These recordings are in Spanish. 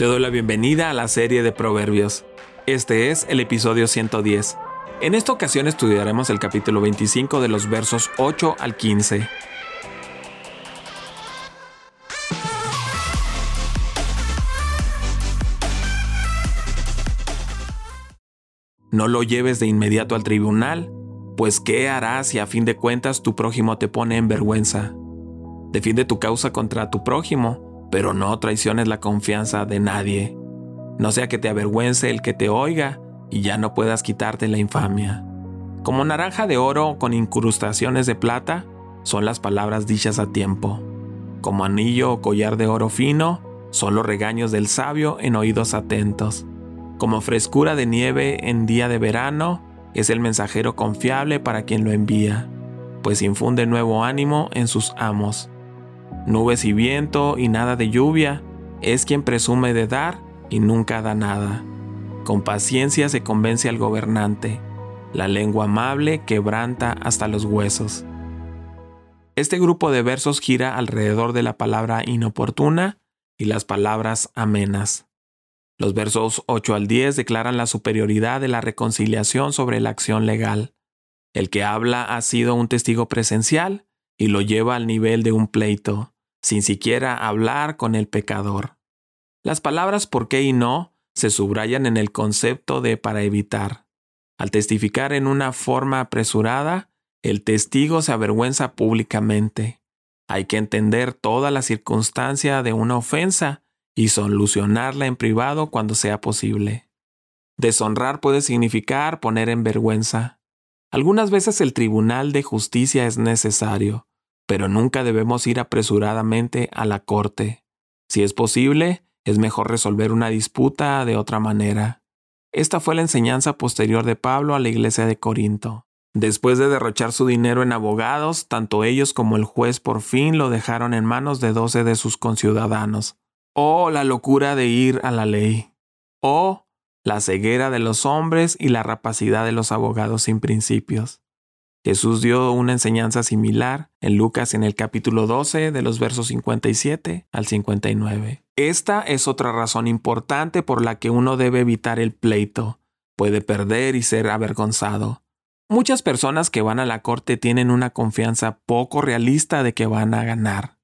Te doy la bienvenida a la serie de Proverbios. Este es el episodio 110. En esta ocasión estudiaremos el capítulo 25 de los versos 8 al 15. No lo lleves de inmediato al tribunal, pues ¿qué harás si a fin de cuentas tu prójimo te pone en vergüenza? Defiende tu causa contra tu prójimo pero no traiciones la confianza de nadie, no sea que te avergüence el que te oiga y ya no puedas quitarte la infamia. Como naranja de oro con incrustaciones de plata, son las palabras dichas a tiempo. Como anillo o collar de oro fino, son los regaños del sabio en oídos atentos. Como frescura de nieve en día de verano, es el mensajero confiable para quien lo envía, pues infunde nuevo ánimo en sus amos nubes y viento y nada de lluvia, es quien presume de dar y nunca da nada. Con paciencia se convence al gobernante, la lengua amable quebranta hasta los huesos. Este grupo de versos gira alrededor de la palabra inoportuna y las palabras amenas. Los versos 8 al 10 declaran la superioridad de la reconciliación sobre la acción legal. El que habla ha sido un testigo presencial y lo lleva al nivel de un pleito, sin siquiera hablar con el pecador. Las palabras por qué y no se subrayan en el concepto de para evitar. Al testificar en una forma apresurada, el testigo se avergüenza públicamente. Hay que entender toda la circunstancia de una ofensa y solucionarla en privado cuando sea posible. Deshonrar puede significar poner en vergüenza. Algunas veces el tribunal de justicia es necesario, pero nunca debemos ir apresuradamente a la corte. Si es posible, es mejor resolver una disputa de otra manera. Esta fue la enseñanza posterior de Pablo a la iglesia de Corinto. Después de derrochar su dinero en abogados, tanto ellos como el juez por fin lo dejaron en manos de doce de sus conciudadanos. Oh, la locura de ir a la ley. Oh, la ceguera de los hombres y la rapacidad de los abogados sin principios. Jesús dio una enseñanza similar en Lucas en el capítulo 12 de los versos 57 al 59. Esta es otra razón importante por la que uno debe evitar el pleito. Puede perder y ser avergonzado. Muchas personas que van a la corte tienen una confianza poco realista de que van a ganar.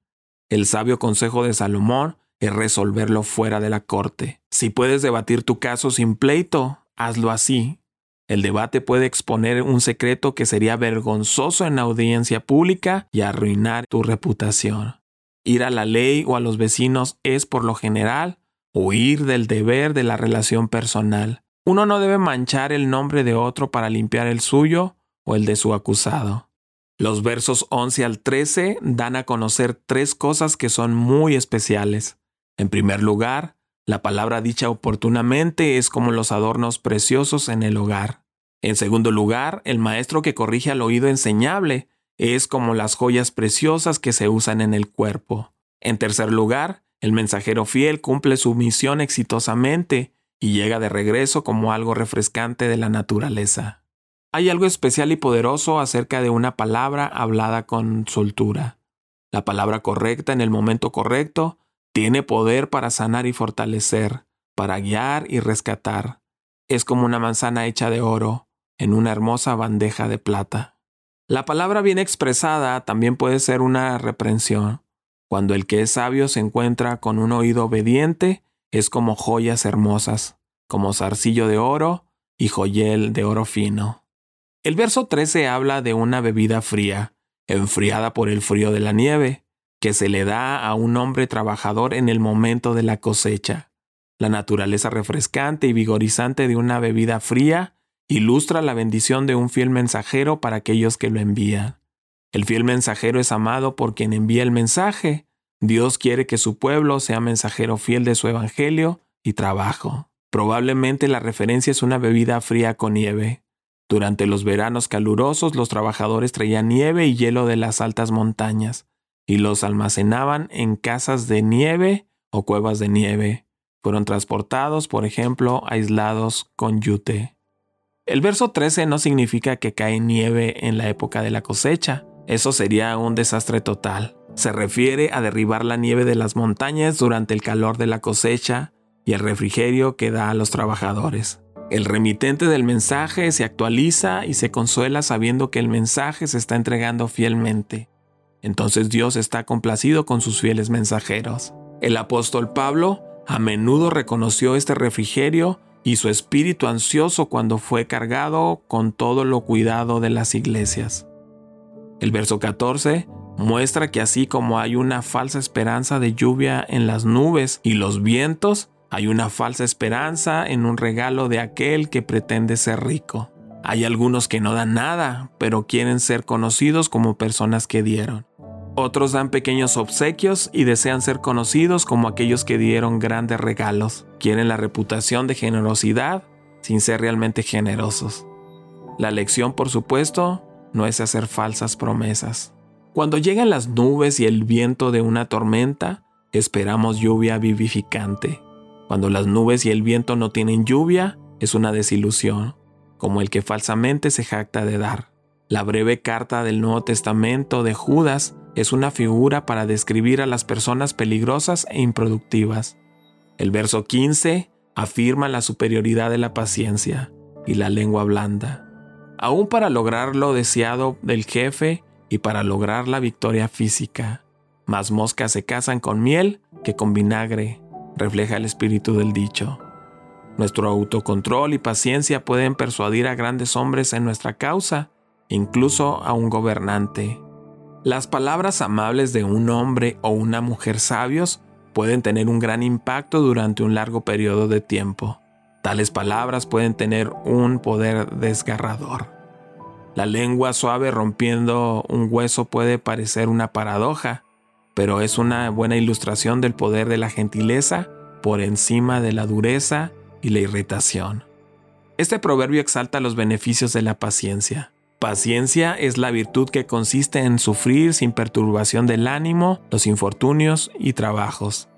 El sabio consejo de Salomón es resolverlo fuera de la corte. Si puedes debatir tu caso sin pleito, hazlo así, el debate puede exponer un secreto que sería vergonzoso en audiencia pública y arruinar tu reputación. Ir a la ley o a los vecinos es, por lo general, huir del deber de la relación personal. Uno no debe manchar el nombre de otro para limpiar el suyo o el de su acusado. Los versos 11 al 13 dan a conocer tres cosas que son muy especiales. En primer lugar, la palabra dicha oportunamente es como los adornos preciosos en el hogar. En segundo lugar, el maestro que corrige al oído enseñable es como las joyas preciosas que se usan en el cuerpo. En tercer lugar, el mensajero fiel cumple su misión exitosamente y llega de regreso como algo refrescante de la naturaleza. Hay algo especial y poderoso acerca de una palabra hablada con soltura. La palabra correcta en el momento correcto tiene poder para sanar y fortalecer, para guiar y rescatar. Es como una manzana hecha de oro, en una hermosa bandeja de plata. La palabra bien expresada también puede ser una reprensión. Cuando el que es sabio se encuentra con un oído obediente, es como joyas hermosas, como zarcillo de oro y joyel de oro fino. El verso 13 habla de una bebida fría, enfriada por el frío de la nieve, que se le da a un hombre trabajador en el momento de la cosecha. La naturaleza refrescante y vigorizante de una bebida fría ilustra la bendición de un fiel mensajero para aquellos que lo envían. El fiel mensajero es amado por quien envía el mensaje. Dios quiere que su pueblo sea mensajero fiel de su evangelio y trabajo. Probablemente la referencia es una bebida fría con nieve. Durante los veranos calurosos los trabajadores traían nieve y hielo de las altas montañas y los almacenaban en casas de nieve o cuevas de nieve. Fueron transportados, por ejemplo, aislados con yute. El verso 13 no significa que cae nieve en la época de la cosecha. Eso sería un desastre total. Se refiere a derribar la nieve de las montañas durante el calor de la cosecha y el refrigerio que da a los trabajadores. El remitente del mensaje se actualiza y se consuela sabiendo que el mensaje se está entregando fielmente. Entonces Dios está complacido con sus fieles mensajeros. El apóstol Pablo a menudo reconoció este refrigerio y su espíritu ansioso cuando fue cargado con todo lo cuidado de las iglesias. El verso 14 muestra que así como hay una falsa esperanza de lluvia en las nubes y los vientos, hay una falsa esperanza en un regalo de aquel que pretende ser rico. Hay algunos que no dan nada, pero quieren ser conocidos como personas que dieron. Otros dan pequeños obsequios y desean ser conocidos como aquellos que dieron grandes regalos. Quieren la reputación de generosidad sin ser realmente generosos. La lección, por supuesto, no es hacer falsas promesas. Cuando llegan las nubes y el viento de una tormenta, esperamos lluvia vivificante. Cuando las nubes y el viento no tienen lluvia, es una desilusión, como el que falsamente se jacta de dar. La breve carta del Nuevo Testamento de Judas es una figura para describir a las personas peligrosas e improductivas. El verso 15 afirma la superioridad de la paciencia y la lengua blanda. Aún para lograr lo deseado del jefe y para lograr la victoria física. Más moscas se casan con miel que con vinagre, refleja el espíritu del dicho. Nuestro autocontrol y paciencia pueden persuadir a grandes hombres en nuestra causa, incluso a un gobernante. Las palabras amables de un hombre o una mujer sabios pueden tener un gran impacto durante un largo periodo de tiempo. Tales palabras pueden tener un poder desgarrador. La lengua suave rompiendo un hueso puede parecer una paradoja, pero es una buena ilustración del poder de la gentileza por encima de la dureza y la irritación. Este proverbio exalta los beneficios de la paciencia. Paciencia es la virtud que consiste en sufrir sin perturbación del ánimo los infortunios y trabajos.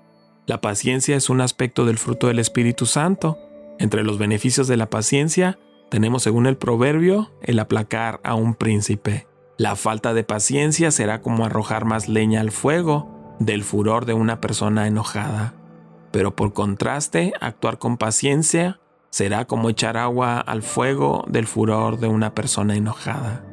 La paciencia es un aspecto del fruto del Espíritu Santo. Entre los beneficios de la paciencia tenemos, según el proverbio, el aplacar a un príncipe. La falta de paciencia será como arrojar más leña al fuego del furor de una persona enojada. Pero por contraste, actuar con paciencia será como echar agua al fuego del furor de una persona enojada.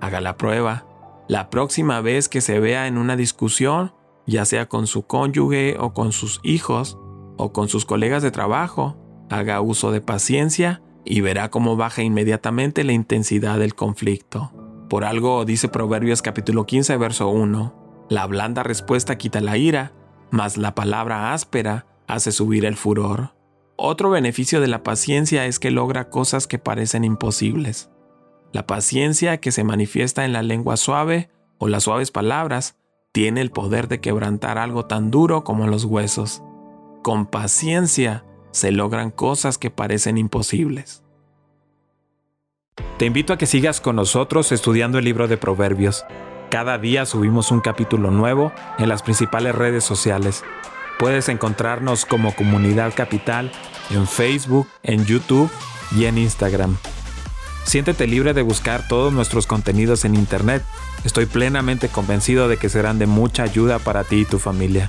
Haga la prueba. La próxima vez que se vea en una discusión, ya sea con su cónyuge o con sus hijos o con sus colegas de trabajo, haga uso de paciencia y verá cómo baja inmediatamente la intensidad del conflicto. Por algo dice Proverbios capítulo 15, verso 1, la blanda respuesta quita la ira, mas la palabra áspera hace subir el furor. Otro beneficio de la paciencia es que logra cosas que parecen imposibles. La paciencia que se manifiesta en la lengua suave o las suaves palabras tiene el poder de quebrantar algo tan duro como los huesos. Con paciencia se logran cosas que parecen imposibles. Te invito a que sigas con nosotros estudiando el libro de Proverbios. Cada día subimos un capítulo nuevo en las principales redes sociales. Puedes encontrarnos como Comunidad Capital en Facebook, en YouTube y en Instagram. Siéntete libre de buscar todos nuestros contenidos en Internet. Estoy plenamente convencido de que serán de mucha ayuda para ti y tu familia.